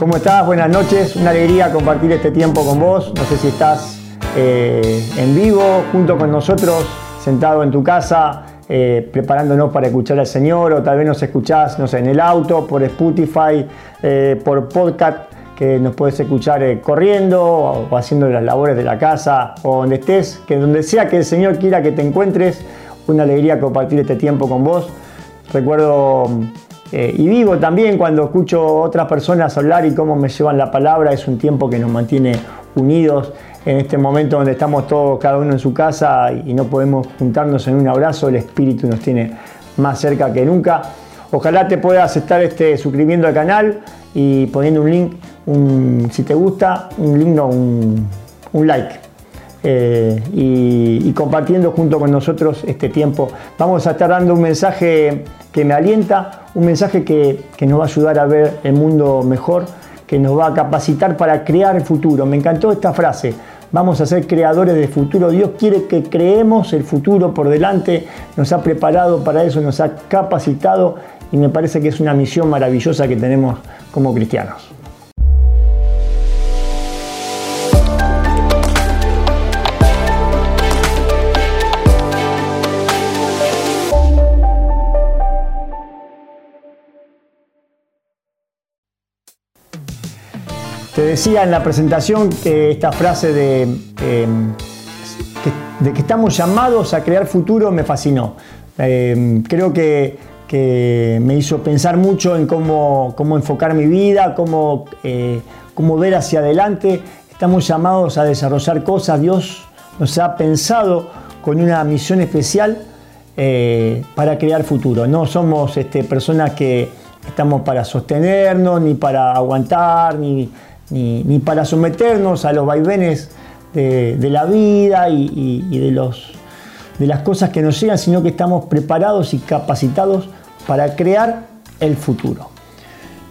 ¿Cómo estás? Buenas noches. Una alegría compartir este tiempo con vos. No sé si estás eh, en vivo junto con nosotros, sentado en tu casa, eh, preparándonos para escuchar al Señor, o tal vez nos escuchás, no sé, en el auto, por Spotify, eh, por podcast, que nos puedes escuchar corriendo o, haciendo las labores de la casa o donde estés, que donde sea que el Señor quiera que te encuentres, una alegría compartir este tiempo con vos. Recuerdo eh, y vivo también cuando escucho otras personas hablar y cómo me llevan la palabra, es un tiempo que nos mantiene unidos en este momento donde estamos todos, cada uno en su casa y no podemos juntarnos en un abrazo, el Espíritu nos tiene más cerca que nunca. Ojalá te puedas estar este, suscribiendo al canal y poniendo un link, si te gusta, un link, no, un like. Eh, y, compartiendo junto con nosotros este tiempo. Vamos a estar dando un mensaje que me alienta, un mensaje que, nos va a ayudar a ver el mundo mejor, que nos va a capacitar para crear el futuro. Me encantó esta frase. Vamos a ser creadores del futuro. Dios quiere que creemos el futuro por delante. Nos ha preparado para eso, nos ha capacitado y me parece que es una misión maravillosa que tenemos como cristianos. Te decía en la presentación que esta frase de, em, que, estamos llamados a crear futuro me fascinó. Em, creo que, me hizo pensar mucho en cómo, enfocar mi vida, eh, cómo, ver hacia adelante. Estamos llamados a desarrollar cosas. Dios nos ha pensado con una misión especial eh, para crear futuro. No somos este, personas que estamos para sostenernos, ni para aguantar, ni, ni, para someternos a los vaivenes de, la vida y, de, las cosas que nos llegan, sino que estamos preparados y capacitados para crear el futuro.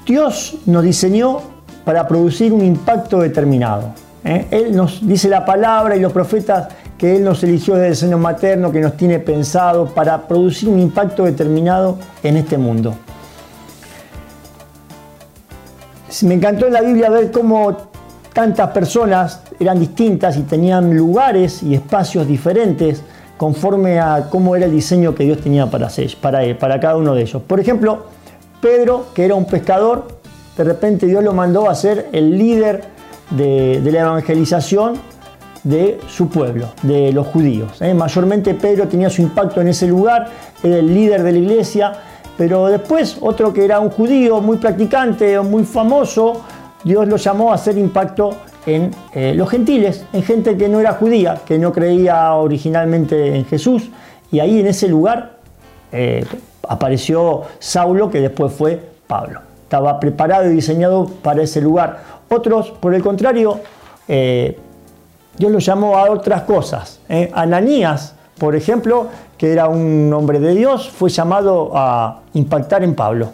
Dios nos diseñó para producir un impacto determinado. ¿eh? Él nos dice la palabra y los profetas que Él nos eligió desde el seno materno, que nos tiene pensado para producir un impacto determinado en este mundo. Me encantó en la Biblia ver cómo tantas personas eran distintas y tenían lugares y espacios diferentes conforme a cómo era el diseño que Dios tenía para, para, para cada uno de ellos. Por ejemplo, Pedro, que era un pescador, de repente Dios lo mandó a ser el líder de, la evangelización de su pueblo, de los judíos. ¿eh? Mayormente Pedro tenía su impacto en ese lugar, era el líder de la iglesia, pero después otro que era un judío muy practicante, muy famoso, Dios lo llamó a hacer impacto en eh, los gentiles, en gente que no era judía, que no creía originalmente en Jesús. Y ahí en ese lugar eh, apareció Saulo, que después fue Pablo. Estaba preparado y diseñado para ese lugar. Otros, por el contrario, eh, Dios lo llamó a otras cosas. Ananías, por ejemplo, que era un hombre de Dios, fue llamado a impactar en Pablo.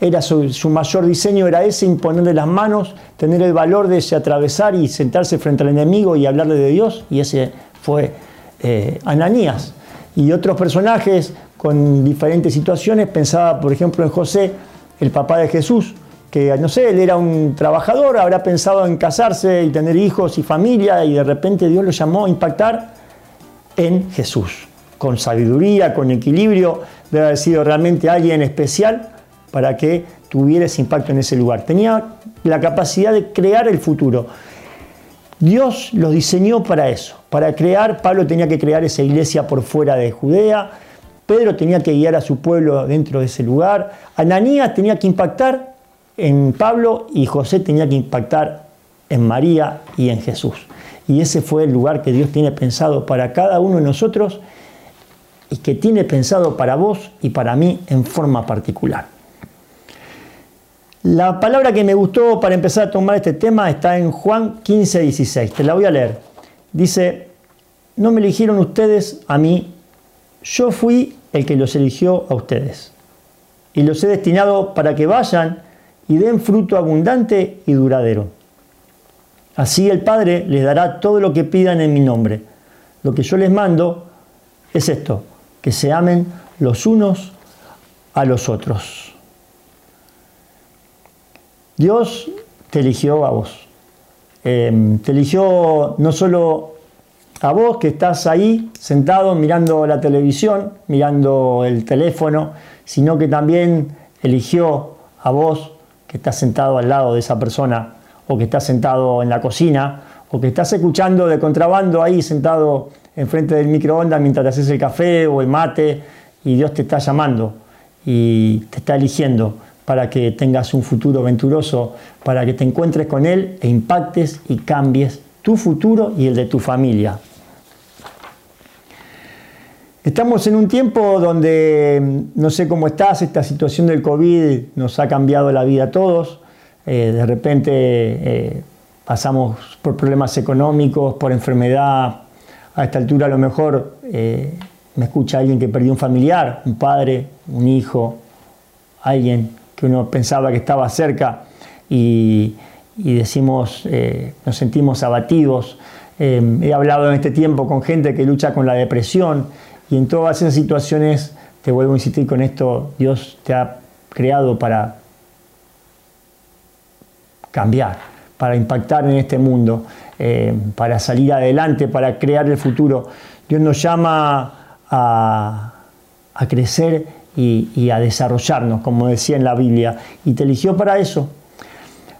Era su, mayor diseño era ese, imponerle las manos, tener el valor de atravesar y sentarse frente al enemigo y hablarle de Dios, y ese fue eh, Ananías. Y otros personajes con diferentes situaciones, pensaba por ejemplo en José, el papá de Jesús, que no sé, él era un trabajador, habrá pensado en casarse y tener hijos y familia, y de repente Dios lo llamó a impactar en Jesús con sabiduría, con equilibrio, debe haber sido realmente alguien especial para que tuviera ese impacto en ese lugar. Tenía la capacidad de crear el futuro. Dios los diseñó para eso, para crear, Pablo tenía que crear esa iglesia por fuera de Judea, Pedro tenía que guiar a su pueblo dentro de ese lugar, Ananías tenía que impactar en Pablo y José tenía que impactar en María y en Jesús. Y ese fue el lugar que Dios tiene pensado para cada uno de nosotros y que tiene pensado para vos y para mí en forma particular. La palabra que me gustó para empezar a tomar este tema está en Juan 15, 16. Te la voy a leer. Dice, no me eligieron ustedes a mí, yo fui el que los eligió a ustedes. Y los he destinado para que vayan y den fruto abundante y duradero. Así el Padre les dará todo lo que pidan en mi nombre. Lo que yo les mando es esto, que se amen los unos a los otros. Dios te eligió a vos. Em, te eligió no solo a vos que estás ahí sentado mirando la televisión, mirando el teléfono, sino que también eligió a vos que estás sentado al lado de esa persona o que estás sentado en la cocina o que estás escuchando de contrabando ahí sentado enfrente del microondas mientras te haces el café o el mate y Dios te está llamando y te está eligiendo para que tengas un futuro venturoso, para que te encuentres con Él e impactes y cambies tu futuro y el de tu familia. Estamos en un tiempo donde, mm, no sé cómo estás, esta situación del COVID nos ha cambiado la vida a todos. Eh, de repente eh, pasamos por problemas económicos, por enfermedad. A esta altura a lo mejor eh, me escucha alguien que perdió un familiar, un padre, un hijo, alguien que uno pensaba que estaba cerca y, y decimos, nos sentimos abatidos. he hablado en este tiempo con gente que lucha con la depresión y en todas esas situaciones, te vuelvo a insistir con esto, Dios te ha creado para cambiar, para impactar en este mundo, eh, para salir adelante, para crear el futuro. Dios nos llama a, crecer y, y, a desarrollarnos, como decía en la Biblia, y te eligió para eso.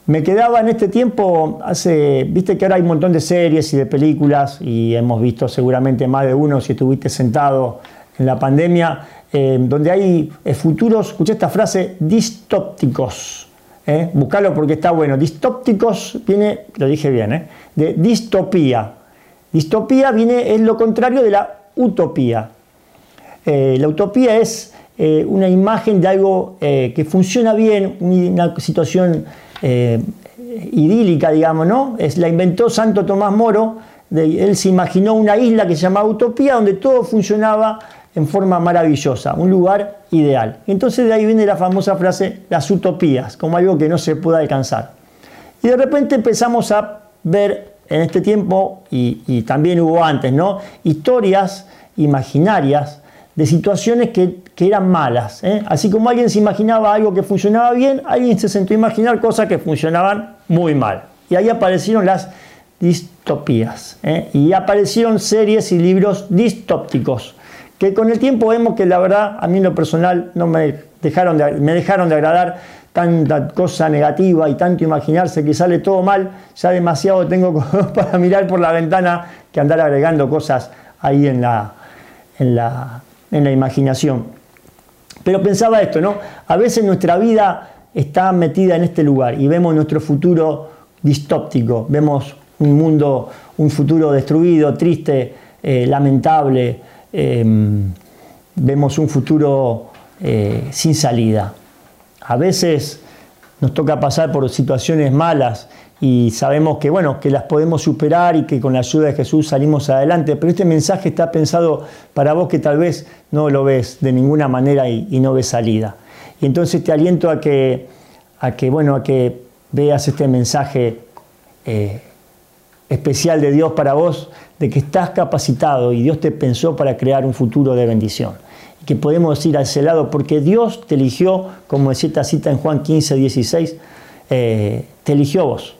Me quedaba en este tiempo, hace, viste que ahora hay un montón de series y de películas y hemos visto seguramente más de uno si estuviste sentado en la pandemia, eh, donde hay eh, futuros, escuché esta frase, distópticos. Eh, buscalo porque está bueno. Distópticos viene, lo dije bien, eh, de distopía. Distopía viene, es lo contrario de la utopía. la utopía es una imagen de algo que funciona bien, una situación eh, idílica, digamos, ¿no? Es, la inventó Santo Tomás Moro, él se imaginó una isla que se llamaba Utopía, donde todo funcionaba en forma maravillosa, un lugar ideal. Entonces de ahí viene la famosa frase, las utopías, como algo que no se puede alcanzar. Y de repente empezamos a ver en este tiempo, y, también hubo antes, ¿no? Historias imaginarias de situaciones que, eran malas. ¿eh? Así como alguien se imaginaba algo que funcionaba bien, alguien se sentó a imaginar cosas que funcionaban muy mal. Y ahí aparecieron las distopías. ¿eh? Y aparecieron series y libros distópticos, que con el tiempo vemos que la verdad, a mí en lo personal, no me dejaron de, me dejaron de agradar tanta cosa negativa y tanto imaginarse que sale todo mal, ya demasiado tengo para mirar por la ventana que andar agregando cosas ahí en la, en la, en la imaginación. Pero pensaba esto, ¿no? A veces nuestra vida está metida en este lugar y vemos nuestro futuro distóptico, vemos un mundo, un futuro destruido, triste, eh, lamentable, vemos un futuro eh, sin salida. A veces nos toca pasar por situaciones malas y sabemos que, bueno, que las podemos superar y que con la ayuda de Jesús salimos adelante, pero este mensaje está pensado para vos que tal vez no lo ves de ninguna manera y, no ves salida. Y entonces te aliento a que, a que, bueno, a que veas este mensaje eh, especial de Dios para vos, de que estás capacitado y Dios te pensó para crear un futuro de bendición. Y que podemos ir a ese lado porque Dios te eligió, como decía esta cita en Juan 15, 16, eh, te eligió vos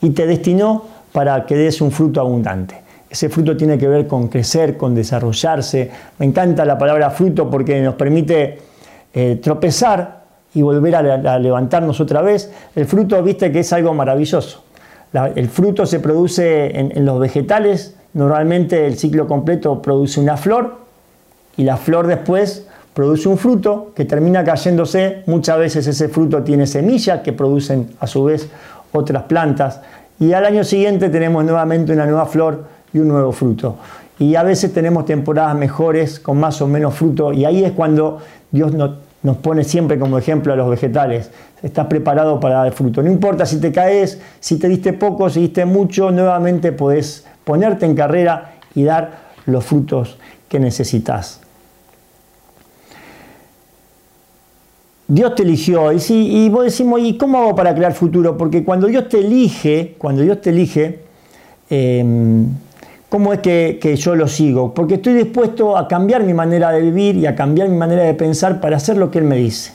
y te destinó para que des un fruto abundante. Ese fruto tiene que ver con crecer, con desarrollarse. Me encanta la palabra fruto porque nos permite eh, tropezar y volver a, levantarnos otra vez. El fruto, viste que es algo maravilloso. El fruto se produce en, los vegetales. Normalmente el ciclo completo produce una flor y la flor después produce un fruto que termina cayéndose. Muchas veces ese fruto tiene semillas que producen a su vez otras plantas. Y al año siguiente tenemos nuevamente una nueva flor y un nuevo fruto. Y a veces tenemos temporadas mejores con más o menos fruto y ahí es cuando Dios nos pone siempre como ejemplo a los vegetales. Estás preparado para dar fruto. No importa si te caes, si te diste poco, si diste mucho, nuevamente podés ponerte en carrera y dar los frutos que necesitas. Dios te eligió. Y, si, y vos decimos, ¿y cómo hago para crear futuro? Porque cuando Dios te elige, cuando Dios te elige, em, ¿cómo es que, yo lo sigo? Porque estoy dispuesto a cambiar mi manera de vivir y a cambiar mi manera de pensar para hacer lo que Él me dice.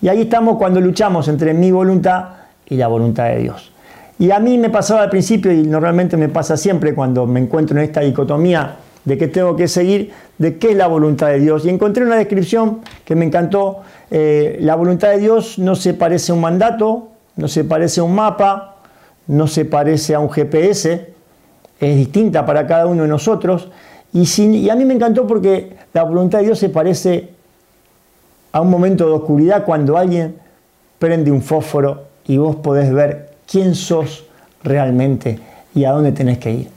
Y ahí estamos cuando luchamos entre mi voluntad y la voluntad de Dios. Y a mí me pasaba al principio, y normalmente me pasa siempre cuando me encuentro en esta dicotomía de que tengo que seguir, de qué es la voluntad de Dios. Y encontré una descripción que me encantó. Eh, la voluntad de Dios no se parece a un mandato, no se parece a un mapa, no se parece a un GPS, es distinta para cada uno de nosotros. Y, a mí me encantó porque la voluntad de Dios se parece a un momento de oscuridad cuando alguien prende un fósforo y vos podés ver quién sos realmente y a dónde tenés que ir.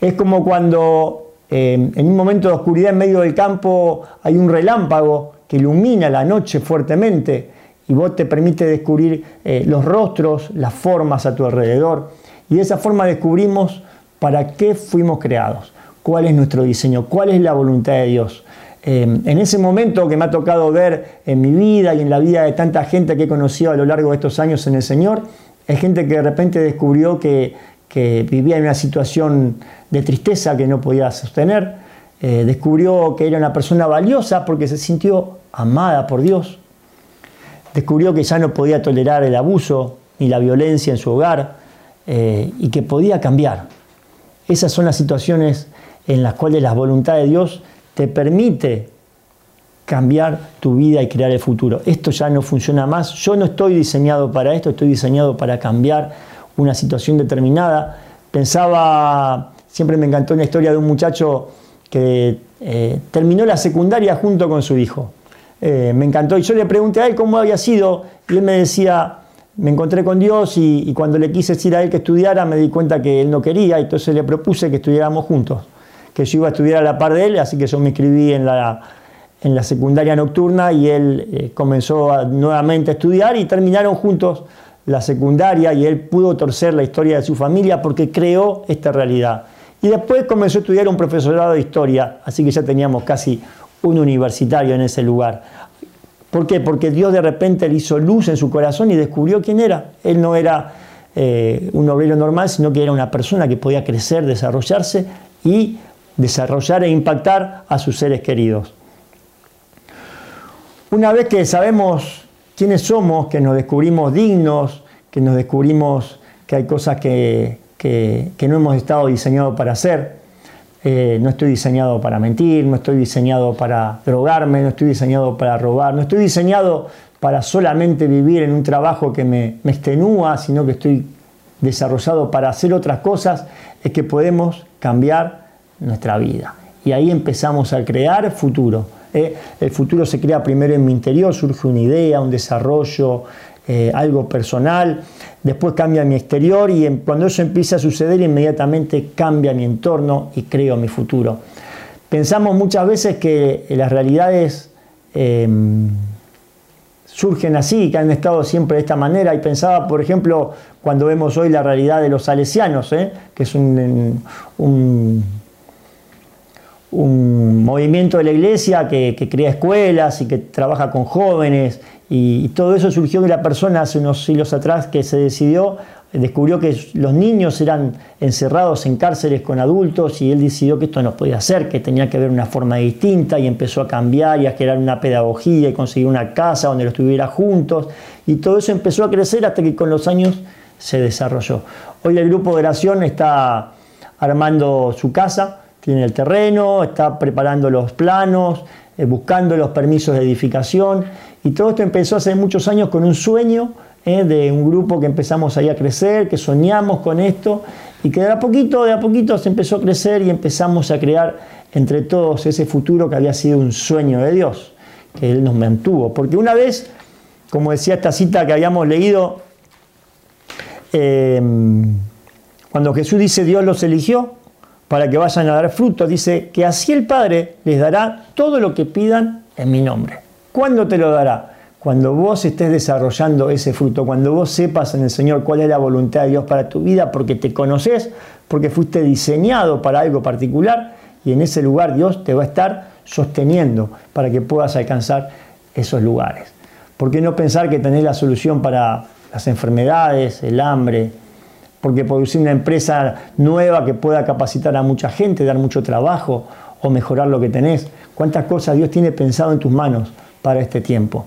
Es como cuando eh, en un momento de oscuridad en medio del campo hay un relámpago que ilumina la noche fuertemente y vos te permite descubrir eh, los rostros, las formas a tu alrededor. Y de esa forma descubrimos para qué fuimos creados, cuál es nuestro diseño, cuál es la voluntad de Dios. Eh, en ese momento que me ha tocado ver en mi vida y en la vida de tanta gente que he conocido a lo largo de estos años en el Señor, es gente que de repente descubrió que, vivía en una situación de tristeza que no podía sostener, eh, descubrió que era una persona valiosa porque se sintió amada por Dios, descubrió que ya no podía tolerar el abuso ni la violencia en su hogar eh, y que podía cambiar. Esas son las situaciones en las cuales la voluntad de Dios te permite cambiar tu vida y crear el futuro. Esto ya no funciona más. Yo no estoy diseñado para esto, estoy diseñado para cambiar una situación determinada. Pensaba, siempre me encantó una historia de un muchacho que eh, terminó la secundaria junto con su hijo. Eh, me encantó y yo le pregunté a él cómo había sido y él me decía, me encontré con Dios y, y cuando le quise decir a él que estudiara me di cuenta que él no quería, entonces le propuse que estudiáramos juntos, que yo iba a estudiar a la par de él, así que yo me inscribí en la en la secundaria nocturna y él eh, comenzó nuevamente a estudiar y terminaron juntos la secundaria y él pudo torcer la historia de su familia porque creó esta realidad. Y después comenzó a estudiar un profesorado de historia, así que ya teníamos casi un universitario en ese lugar. ¿Por qué? Porque Dios de repente le hizo luz en su corazón y descubrió quién era. Él no era eh, un obrero normal, sino que era una persona que podía crecer, desarrollarse y desarrollar e impactar a sus seres queridos. Una vez que sabemos quiénes somos, que nos descubrimos dignos, que nos descubrimos que hay cosas que, no hemos estado diseñados para hacer, eh, no estoy diseñado para mentir, no estoy diseñado para drogarme, no estoy diseñado para robar, no estoy diseñado para solamente vivir en un trabajo que me, me extenúa, sino que estoy desarrollado para hacer otras cosas, es que podemos cambiar nuestra vida. Y ahí empezamos a crear futuro. Eh, el futuro se crea primero en mi interior, surge una idea, un desarrollo, eh, algo personal, después cambia mi exterior y cuando eso empieza a suceder inmediatamente cambia mi entorno y creo mi futuro. Pensamos muchas veces que las realidades em, surgen así, que han estado siempre de esta manera y pensaba, por ejemplo, cuando vemos hoy la realidad de los salesianos, ¿eh? que es un movimiento de la iglesia que, crea escuelas y que trabaja con jóvenes y, todo eso surgió de la persona hace unos siglos atrás que se decidió, descubrió que los niños eran encerrados en cárceles con adultos y él decidió que esto no podía ser, que tenía que haber una forma distinta y empezó a cambiar y a crear una pedagogía y conseguir una casa donde los tuviera juntos y todo eso empezó a crecer hasta que con los años se desarrolló. Hoy el grupo de oración está armando su casa, tiene el terreno, está preparando los planos, eh, buscando los permisos de edificación. Y todo esto empezó hace muchos años con un sueño eh, de un grupo que empezamos ahí a crecer, que soñamos con esto y que de a poquito, de a poquito se empezó a crecer y empezamos a crear entre todos ese futuro que había sido un sueño de Dios, que Él nos mantuvo. Porque una vez, como decía esta cita que habíamos leído, eh, cuando Jesús dice Dios los eligió, para que vayan a dar fruto. Dice que así el Padre les dará todo lo que pidan en mi nombre. ¿Cuándo te lo dará? Cuando vos estés desarrollando ese fruto, cuando vos sepas en el Señor cuál es la voluntad de Dios para tu vida, porque te conoces, porque fuiste diseñado para algo particular y en ese lugar Dios te va a estar sosteniendo para que puedas alcanzar esos lugares. ¿Por qué no pensar que tenés la solución para las enfermedades, el hambre, porque producir una empresa nueva que pueda capacitar a mucha gente, dar mucho trabajo o mejorar lo que tenés. ¿Cuántas cosas Dios tiene pensado en tus manos para este tiempo?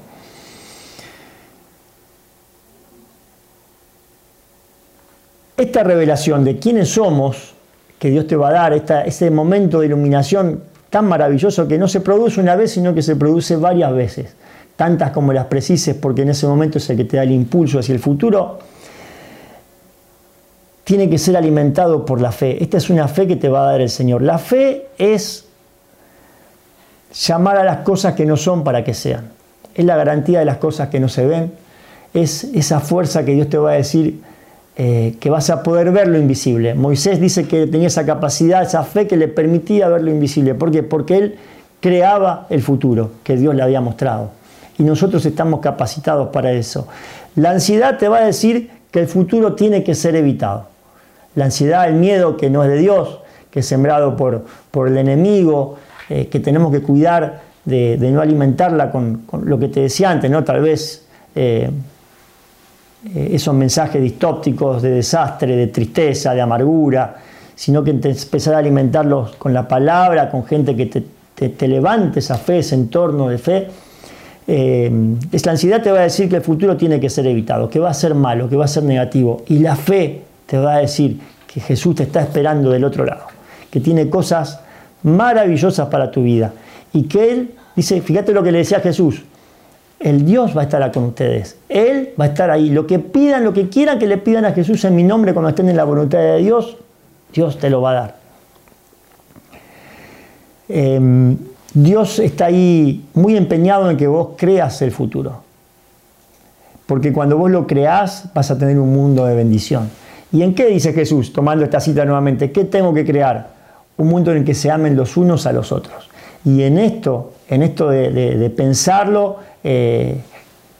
esta revelación de quiénes somos, que Dios te va a dar, ese momento de iluminación tan maravilloso que no se produce una vez, sino que se produce varias veces, tantas como las precises, porque en ese momento es el que te da el impulso hacia el futuro, tiene que ser alimentado por la fe. Esta es una fe que te va a dar el Señor. La fe es llamar a las cosas que no son para que sean. Es la garantía de las cosas que no se ven. Es esa fuerza que Dios te va a decir, eh, que vas a poder ver lo invisible. Moisés dice que tenía esa capacidad, esa fe que le permitía ver lo invisible. ¿Por qué? Porque él creaba el futuro que Dios le había mostrado. Y nosotros estamos capacitados para eso. La ansiedad te va a decir que el futuro tiene que ser evitado. La ansiedad, el miedo que no es de Dios, que es sembrado por, por el enemigo, eh, que tenemos que cuidar de, no alimentarla con, lo que te decía antes, ¿no? Tal vez eh, eh, esos mensajes distópticos de desastre, de tristeza, de amargura, sino que empezar a alimentarlos con la palabra, con gente que te, levante esa fe, ese entorno de fe. Eh, la ansiedad te va a decir que el futuro tiene que ser evitado, que va a ser malo, que va a ser negativo. Y la fe te va a decir que Jesús te está esperando del otro lado, que tiene cosas maravillosas para tu vida. Y que Él dice, fíjate lo que le decía Jesús, el Dios va a estar con ustedes. Él va a estar ahí. Lo que pidan, lo que quieran que le pidan a Jesús en mi nombre cuando estén en la voluntad de Dios, Dios te lo va a dar. Em, Dios está ahí muy empeñado en que vos creas el futuro. Porque cuando vos lo creás vas a tener un mundo de bendición. ¿Y en qué dice Jesús, tomando esta cita nuevamente? ¿Qué tengo que crear? Un mundo en el que se amen los unos a los otros. Y en esto, en esto de pensarlo, eh,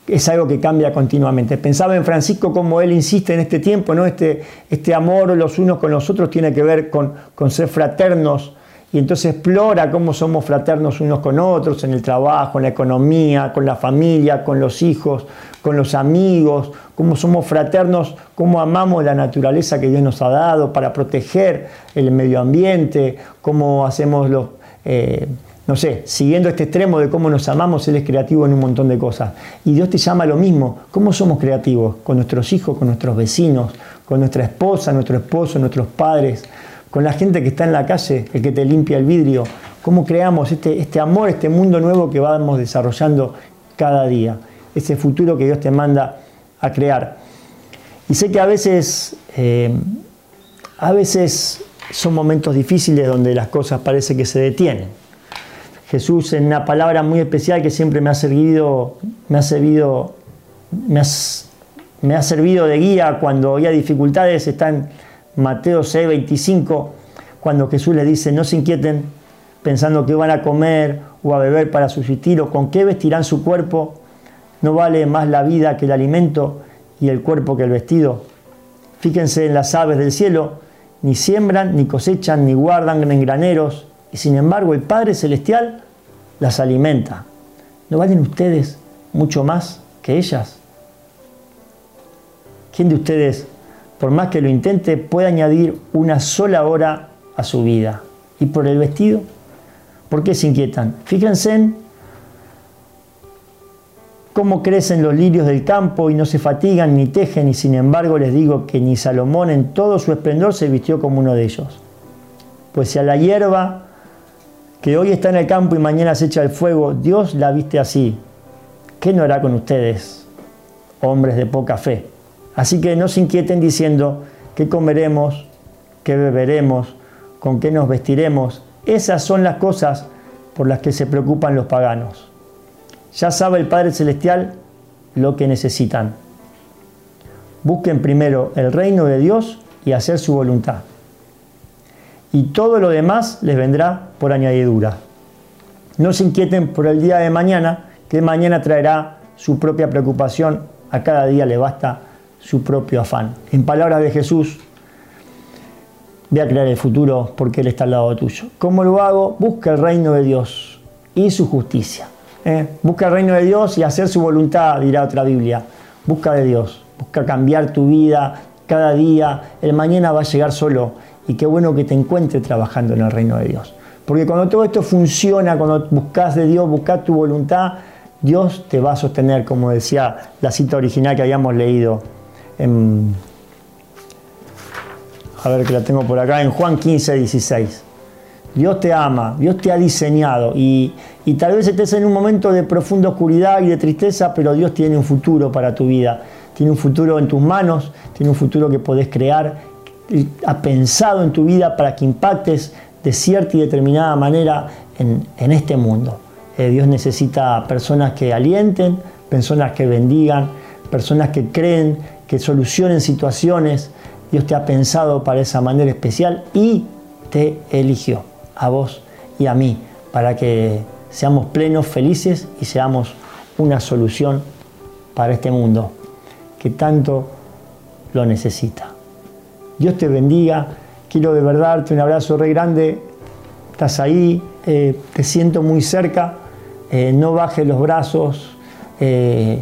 es algo que cambia continuamente. Pensaba en Francisco como él insiste en este tiempo, ¿no? este, este amor los unos con los otros tiene que ver con, con ser fraternos y entonces explora cómo somos fraternos unos con otros en el trabajo, en la economía, con la familia, con los hijos, con los amigos, cómo somos fraternos, cómo amamos la naturaleza que Dios nos ha dado para proteger el medio ambiente, cómo hacemos los... Eh, no sé, siguiendo este extremo de cómo nos amamos, Él es creativo en un montón de cosas. Y Dios te llama a lo mismo. ¿Cómo somos creativos? Con nuestros hijos, con nuestros vecinos, con nuestra esposa, nuestro esposo, nuestros padres, con la gente que está en la calle, el que te limpia el vidrio. ¿Cómo creamos este, este amor, este mundo nuevo que vamos desarrollando cada día? Ese futuro que Dios te manda a crear. Y sé que a veces, eh, a veces son momentos difíciles donde las cosas parece que se detienen Jesús en una palabra muy especial que siempre me ha servido, me ha servido, me, ha servido de guía cuando había dificultades, está en Mateo 6, 25, cuando Jesús le dice, no se inquieten pensando que van a comer o a beber para subsistir o con qué vestirán su cuerpo, no vale más la vida que el alimento y el cuerpo que el vestido. Fíjense en las aves del cielo, ni siembran, ni cosechan, ni guardan en graneros, y sin embargo el Padre Celestial las alimenta. ¿No valen ustedes mucho más que ellas? ¿Quién de ustedes, por más que lo intente, puede añadir una sola hora a su vida? ¿Y por el vestido? ¿Por qué se inquietan? Fíjense en cómo crecen los lirios del campo y no se fatigan ni tejen, y sin embargo les digo que ni Salomón en todo su esplendor se vistió como uno de ellos. Pues si a la hierba que hoy está en el campo y mañana se echa el fuego, Dios la viste así. ¿Qué no hará con ustedes, hombres de poca fe? Así que no se inquieten diciendo qué comeremos, qué beberemos, con qué nos vestiremos. Esas son las cosas por las que se preocupan los paganos. Ya sabe el Padre Celestial lo que necesitan. Busquen primero el reino de Dios y hacer su voluntad y todo lo demás les vendrá por añadidura. No se inquieten por el día de mañana, que mañana traerá su propia preocupación, a cada día le basta su propio afán. En palabras de Jesús, ve a crear el futuro porque Él está al lado tuyo. ¿Cómo lo hago? Busca el reino de Dios y su justicia. ¿eh? Busca el reino de Dios y hacer su voluntad, dirá otra Biblia. Busca de Dios, busca cambiar tu vida cada día. El mañana va a llegar solo y qué bueno que te encuentre trabajando en el reino de Dios. Porque cuando todo esto funciona, cuando buscas de Dios, buscas tu voluntad, Dios te va a sostener, como decía la cita original que habíamos leído a ver que la tengo por acá, en Juan 15, 16. Dios te ama, Dios te ha diseñado y, tal vez estés en un momento de profunda oscuridad y de tristeza, pero Dios tiene un futuro para tu vida. Tiene un futuro en tus manos, tiene un futuro que podés crear, ha pensado en tu vida para que impactes de cierta y determinada manera en, en este mundo. Eh, Dios necesita personas que alienten, personas que bendigan, personas que creen, que solucionen situaciones. Dios te ha pensado para esa manera especial y te eligió a vos y a mí para que seamos plenos, felices y seamos una solución para este mundo que tanto lo necesita. Dios te bendiga. Quiero de verdad darte un abrazo re grande. Estás ahí, eh, te siento muy cerca. Eh, no bajes los brazos, eh,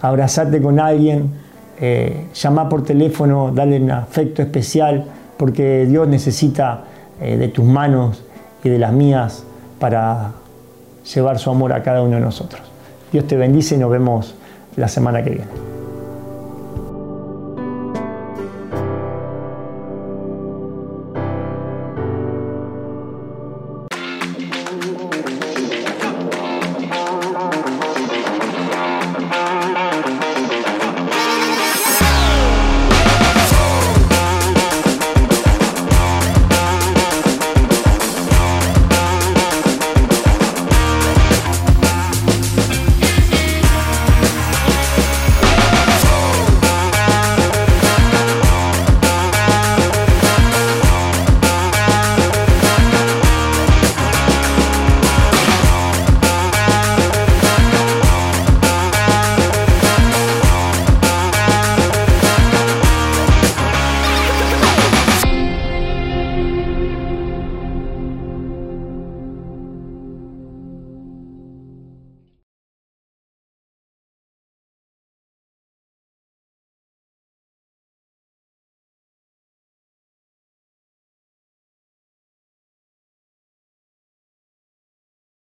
abrazarte con alguien, eh, llama por teléfono, dale un afecto especial, porque Dios necesita de tus manos y de las mías para llevar su amor a cada uno de nosotros. Dios te bendice y nos vemos la semana que viene.